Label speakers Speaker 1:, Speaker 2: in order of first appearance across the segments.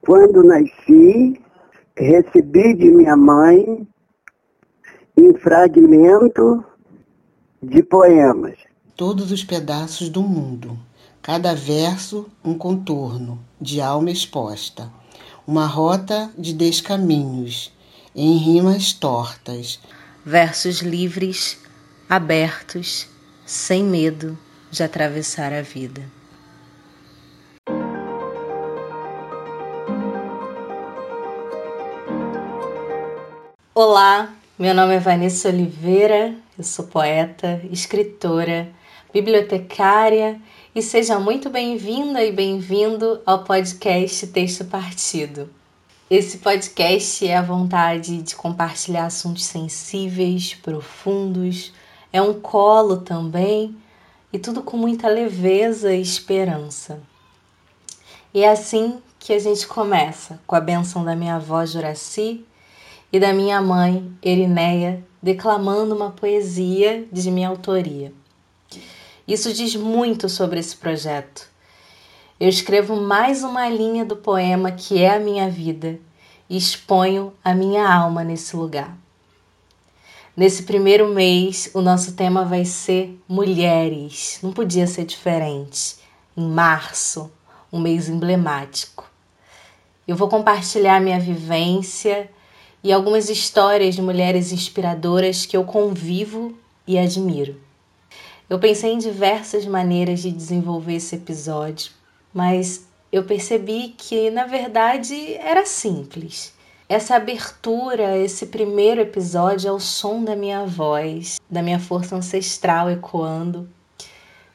Speaker 1: Quando nasci, recebi de minha mãe um fragmento de poemas.
Speaker 2: Todos os pedaços do mundo, cada verso um contorno de alma exposta, uma rota de descaminhos, em rimas tortas,
Speaker 3: versos livres, abertos, sem medo de atravessar a vida. Olá, meu nome é Vanessa Oliveira, eu sou poeta, escritora, bibliotecária e seja muito bem-vinda e bem-vindo ao podcast Texto Partido. Esse podcast é a vontade de compartilhar assuntos sensíveis, profundos, é um colo também e tudo com muita leveza e esperança. E é assim que a gente começa, com a benção da minha avó Juraci e da minha mãe, Erineia, declamando uma poesia de minha autoria. Isso diz muito sobre esse projeto. Eu escrevo mais uma linha do poema que é a minha vida e exponho a minha alma nesse lugar. Nesse primeiro mês, o nosso tema vai ser mulheres. Não podia ser diferente. Em março, um mês emblemático. Eu vou compartilhar minha vivência e algumas histórias de mulheres inspiradoras que eu convivo e admiro. Eu pensei em diversas maneiras de desenvolver esse episódio, mas eu percebi que na verdade era simples. Essa abertura, esse primeiro episódio é o som da minha voz, da minha força ancestral ecoando,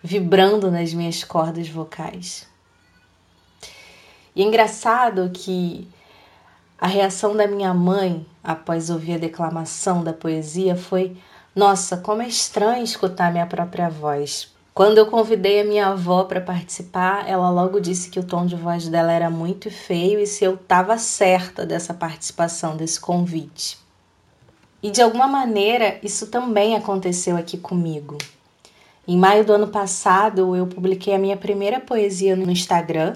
Speaker 3: vibrando nas minhas cordas vocais. E é engraçado que a reação da minha mãe após ouvir a declamação da poesia foi: Nossa, como é estranho escutar minha própria voz. Quando eu convidei a minha avó para participar, ela logo disse que o tom de voz dela era muito feio e se eu estava certa dessa participação, desse convite. E de alguma maneira isso também aconteceu aqui comigo. Em maio do ano passado, eu publiquei a minha primeira poesia no Instagram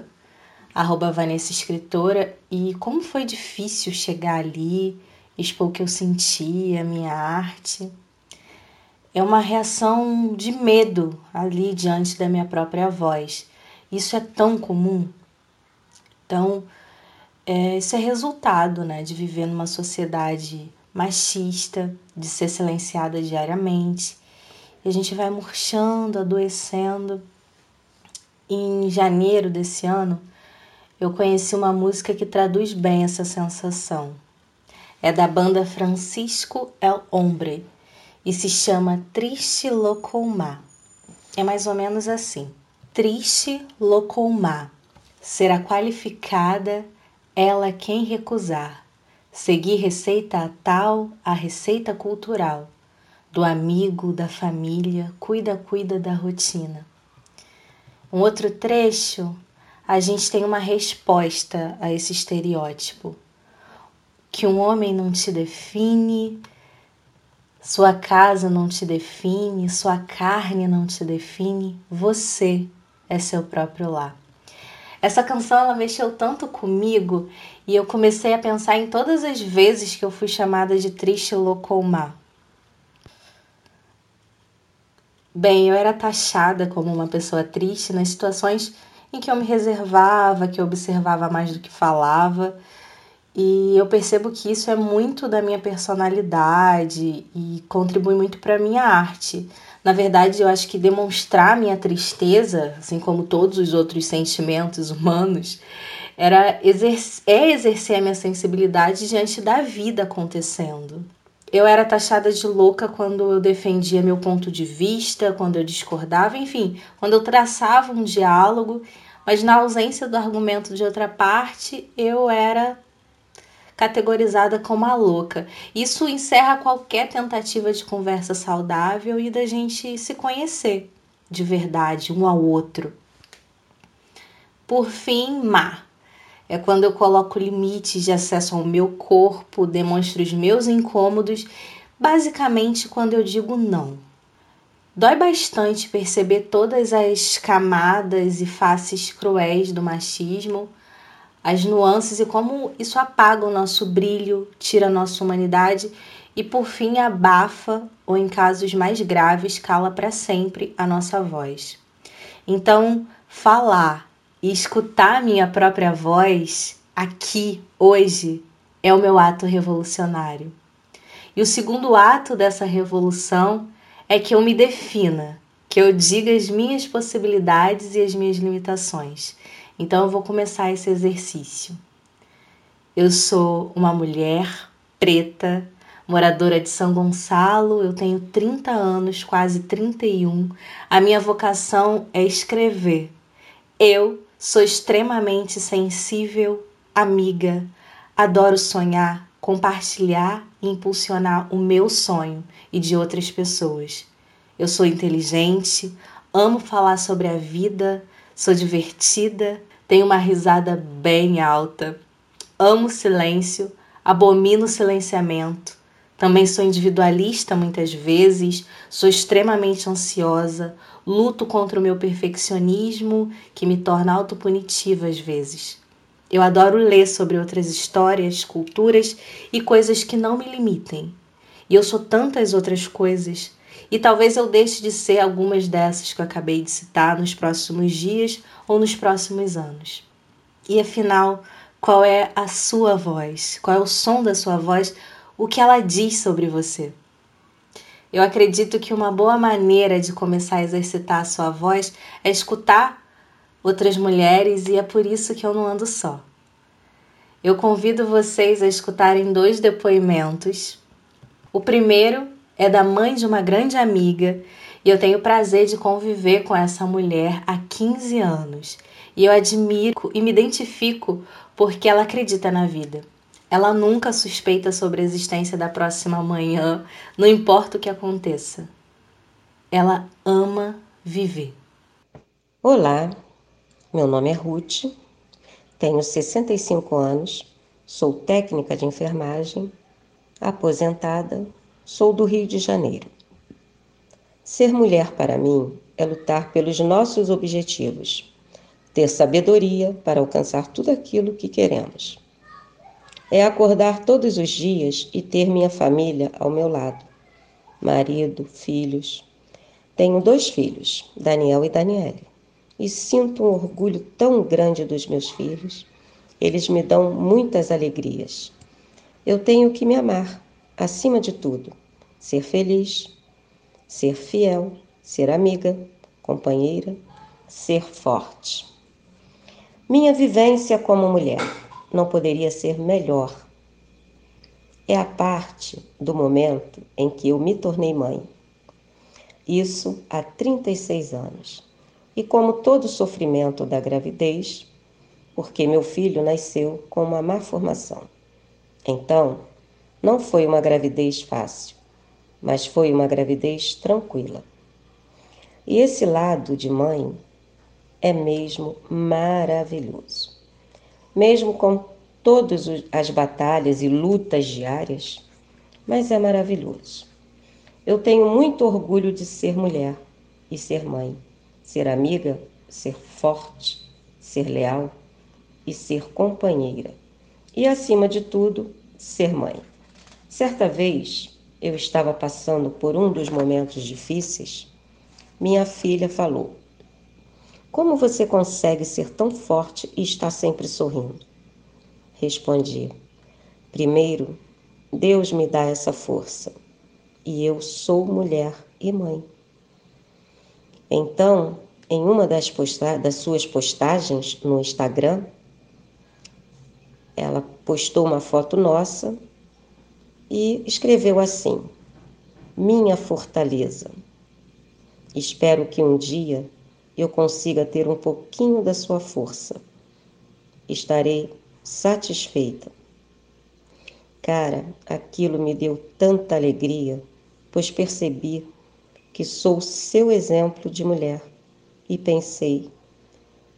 Speaker 3: arroba Vanessa Escritora, e como foi difícil chegar ali, expor o que eu sentia, minha arte. É uma reação de medo ali diante da minha própria voz. Isso é tão comum. Então, é, isso é resultado né, de viver numa sociedade machista, de ser silenciada diariamente. E a gente vai murchando, adoecendo. Em janeiro desse ano, eu conheci uma música que traduz bem essa sensação. É da banda Francisco El Hombre e se chama Triste Locomá. É mais ou menos assim: Triste Locomá será qualificada ela quem recusar. Seguir receita a tal a receita cultural do amigo, da família, cuida, cuida da rotina. Um outro trecho a gente tem uma resposta a esse estereótipo. Que um homem não te define, sua casa não te define, sua carne não te define, você é seu próprio lar. Essa canção ela mexeu tanto comigo e eu comecei a pensar em todas as vezes que eu fui chamada de triste loucomar. Bem, eu era taxada como uma pessoa triste nas situações em que eu me reservava, que eu observava mais do que falava. E eu percebo que isso é muito da minha personalidade e contribui muito para a minha arte. Na verdade, eu acho que demonstrar minha tristeza, assim como todos os outros sentimentos humanos, era é exercer a minha sensibilidade diante da vida acontecendo. Eu era taxada de louca quando eu defendia meu ponto de vista, quando eu discordava, enfim, quando eu traçava um diálogo, mas na ausência do argumento de outra parte, eu era categorizada como a louca. Isso encerra qualquer tentativa de conversa saudável e da gente se conhecer de verdade um ao outro. Por fim, má. É quando eu coloco limites de acesso ao meu corpo, demonstro os meus incômodos, basicamente quando eu digo não. Dói bastante perceber todas as camadas e faces cruéis do machismo, as nuances e como isso apaga o nosso brilho, tira a nossa humanidade e por fim abafa ou em casos mais graves cala para sempre a nossa voz. Então, falar e escutar minha própria voz aqui hoje é o meu ato revolucionário. E o segundo ato dessa revolução é que eu me defina, que eu diga as minhas possibilidades e as minhas limitações. Então eu vou começar esse exercício. Eu sou uma mulher preta, moradora de São Gonçalo, eu tenho 30 anos, quase 31. A minha vocação é escrever. Eu sou extremamente sensível, amiga, adoro sonhar, compartilhar e impulsionar o meu sonho e de outras pessoas. Eu sou inteligente, amo falar sobre a vida, sou divertida, tenho uma risada bem alta, amo silêncio, abomino silenciamento. Também sou individualista muitas vezes, sou extremamente ansiosa, luto contra o meu perfeccionismo, que me torna autopunitiva às vezes. Eu adoro ler sobre outras histórias, culturas e coisas que não me limitem. E eu sou tantas outras coisas, e talvez eu deixe de ser algumas dessas que eu acabei de citar nos próximos dias ou nos próximos anos. E afinal, qual é a sua voz? Qual é o som da sua voz? O que ela diz sobre você? Eu acredito que uma boa maneira de começar a exercitar a sua voz é escutar outras mulheres e é por isso que eu não ando só. Eu convido vocês a escutarem dois depoimentos. O primeiro é da mãe de uma grande amiga e eu tenho o prazer de conviver com essa mulher há 15 anos. E eu admiro e me identifico porque ela acredita na vida. Ela nunca suspeita sobre a existência da próxima manhã, não importa o que aconteça. Ela ama viver.
Speaker 4: Olá, meu nome é Ruth, tenho 65 anos, sou técnica de enfermagem, aposentada, sou do Rio de Janeiro. Ser mulher para mim é lutar pelos nossos objetivos, ter sabedoria para alcançar tudo aquilo que queremos. É acordar todos os dias e ter minha família ao meu lado, marido, filhos. Tenho dois filhos, Daniel e Daniele e sinto um orgulho tão grande dos meus filhos. Eles me dão muitas alegrias. Eu tenho que me amar, acima de tudo, ser feliz, ser fiel, ser amiga, companheira, ser forte. Minha vivência como mulher não poderia ser melhor. É a parte do momento em que eu me tornei mãe. Isso há 36 anos e como todo sofrimento da gravidez, porque meu filho nasceu com uma má formação. Então, não foi uma gravidez fácil, mas foi uma gravidez tranquila. E esse lado de mãe é mesmo maravilhoso. Mesmo com todas as batalhas e lutas diárias, mas é maravilhoso. Eu tenho muito orgulho de ser mulher e ser mãe ser amiga, ser forte, ser leal e ser companheira. E, acima de tudo, ser mãe. Certa vez, eu estava passando por um dos momentos difíceis. Minha filha falou: Como você consegue ser tão forte e estar sempre sorrindo? Respondi: Primeiro, Deus me dá essa força e eu sou mulher e mãe. Então, em uma das, posta das suas postagens no Instagram, ela postou uma foto nossa e escreveu assim: Minha fortaleza. Espero que um dia eu consiga ter um pouquinho da sua força. Estarei satisfeita. Cara, aquilo me deu tanta alegria, pois percebi que sou seu exemplo de mulher. E pensei: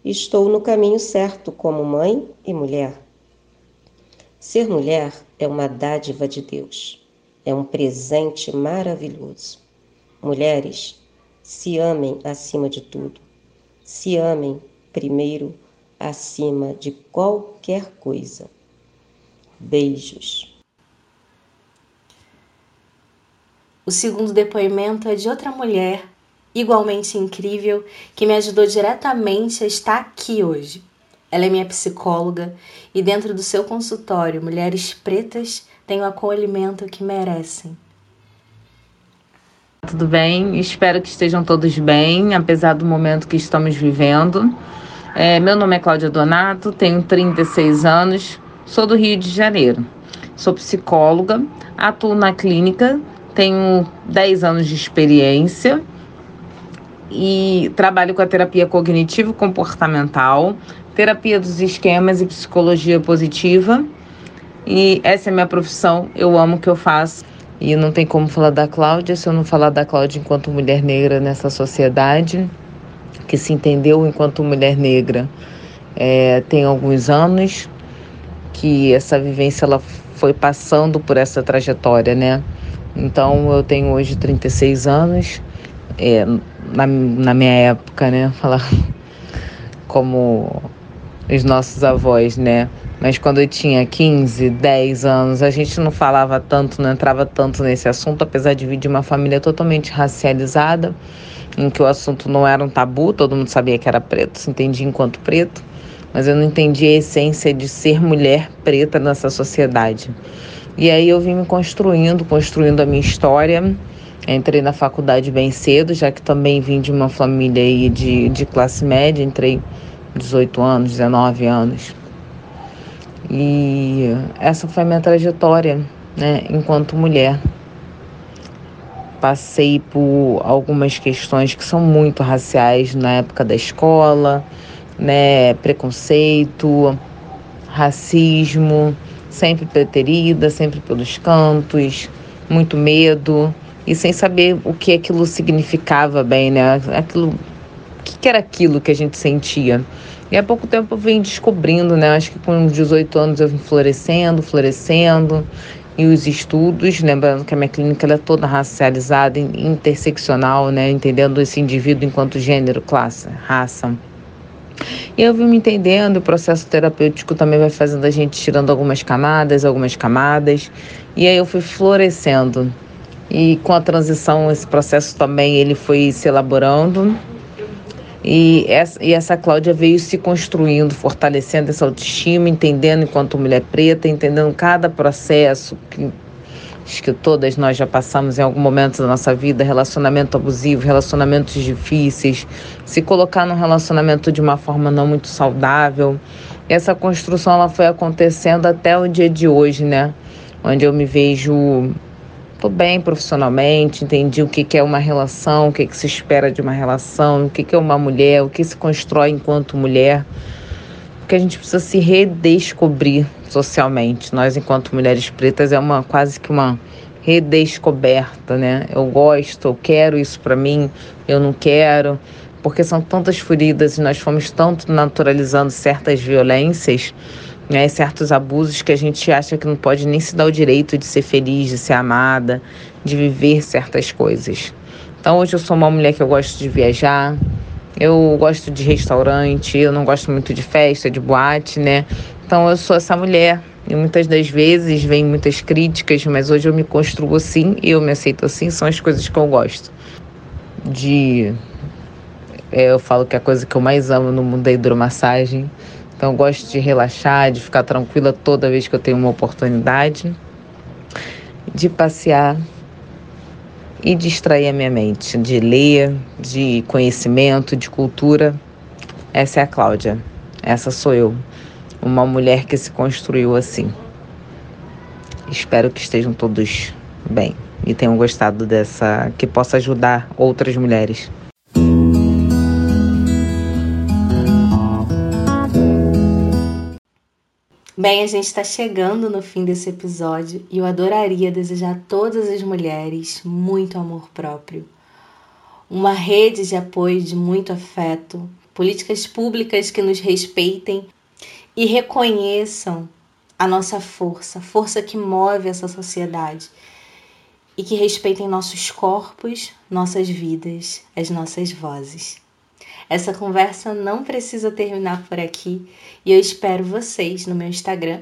Speaker 4: estou no caminho certo como mãe e mulher. Ser mulher é uma dádiva de Deus, é um presente maravilhoso. Mulheres, se amem acima de tudo. Se amem primeiro acima de qualquer coisa. Beijos.
Speaker 3: O segundo depoimento é de outra mulher, igualmente incrível, que me ajudou diretamente a estar aqui hoje. Ela é minha psicóloga e, dentro do seu consultório, mulheres pretas têm o acolhimento que merecem.
Speaker 5: Tudo bem? Espero que estejam todos bem, apesar do momento que estamos vivendo. É, meu nome é Cláudia Donato, tenho 36 anos, sou do Rio de Janeiro. Sou psicóloga, atuo na clínica, tenho 10 anos de experiência e trabalho com a terapia cognitivo-comportamental, terapia dos esquemas e psicologia positiva. E essa é a minha profissão, eu amo o que eu faço. E não tem como falar da Cláudia se eu não falar da Cláudia enquanto mulher negra nessa sociedade, que se entendeu enquanto mulher negra é, tem alguns anos, que essa vivência ela foi passando por essa trajetória, né? Então eu tenho hoje 36 anos, é, na, na minha época, né? Falar como os nossos avós, né? Mas quando eu tinha 15, 10 anos, a gente não falava tanto, não entrava tanto nesse assunto, apesar de vir de uma família totalmente racializada, em que o assunto não era um tabu, todo mundo sabia que era preto, se entendia enquanto preto, mas eu não entendia a essência de ser mulher preta nessa sociedade. E aí eu vim me construindo, construindo a minha história. Entrei na faculdade bem cedo, já que também vim de uma família aí de, de classe média, entrei 18 anos, 19 anos. E essa foi a minha trajetória, né, enquanto mulher. Passei por algumas questões que são muito raciais na época da escola, né, preconceito, racismo, sempre preterida, sempre pelos cantos, muito medo e sem saber o que aquilo significava bem, né? Aquilo, o que era aquilo que a gente sentia? E há pouco tempo eu vim descobrindo, né? Acho que com 18 anos eu vim florescendo, florescendo. E os estudos, lembrando que a minha clínica é toda racializada, interseccional, né? Entendendo esse indivíduo enquanto gênero, classe, raça. E eu vim me entendendo, o processo terapêutico também vai fazendo a gente tirando algumas camadas, algumas camadas. E aí eu fui florescendo. E com a transição, esse processo também ele foi se elaborando e essa, e essa Cláudia veio se construindo, fortalecendo essa autoestima, entendendo enquanto mulher preta, entendendo cada processo que que todas nós já passamos em algum momento da nossa vida, relacionamento abusivo, relacionamentos difíceis, se colocar num relacionamento de uma forma não muito saudável. Essa construção ela foi acontecendo até o dia de hoje, né? Onde eu me vejo Estou bem profissionalmente, entendi o que, que é uma relação, o que, que se espera de uma relação, o que, que é uma mulher, o que se constrói enquanto mulher. Porque a gente precisa se redescobrir socialmente. Nós, enquanto mulheres pretas, é uma quase que uma redescoberta, né? Eu gosto, eu quero isso para mim, eu não quero, porque são tantas feridas e nós fomos tanto naturalizando certas violências né, certos abusos que a gente acha que não pode nem se dar o direito de ser feliz, de ser amada, de viver certas coisas. Então hoje eu sou uma mulher que eu gosto de viajar, eu gosto de restaurante, eu não gosto muito de festa, de boate, né? Então eu sou essa mulher. E muitas das vezes vem muitas críticas, mas hoje eu me construo assim e eu me aceito assim, são as coisas que eu gosto. De. É, eu falo que a coisa que eu mais amo no mundo é hidromassagem. Então, eu gosto de relaxar, de ficar tranquila toda vez que eu tenho uma oportunidade, de passear e distrair a minha mente, de ler, de conhecimento, de cultura. Essa é a Cláudia. Essa sou eu, uma mulher que se construiu assim. Espero que estejam todos bem e tenham gostado dessa, que possa ajudar outras mulheres.
Speaker 3: Bem, a gente está chegando no fim desse episódio e eu adoraria desejar a todas as mulheres muito amor próprio, uma rede de apoio de muito afeto, políticas públicas que nos respeitem e reconheçam a nossa força, a força que move essa sociedade e que respeitem nossos corpos, nossas vidas, as nossas vozes. Essa conversa não precisa terminar por aqui e eu espero vocês no meu Instagram,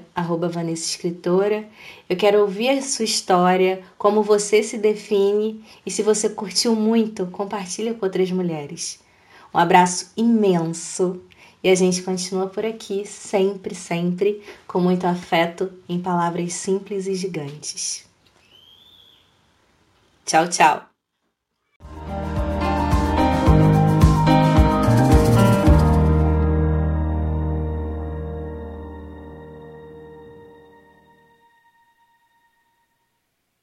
Speaker 3: Vanessa Escritora. Eu quero ouvir a sua história, como você se define e se você curtiu muito, compartilha com outras mulheres. Um abraço imenso e a gente continua por aqui sempre, sempre com muito afeto em palavras simples e gigantes. Tchau, tchau!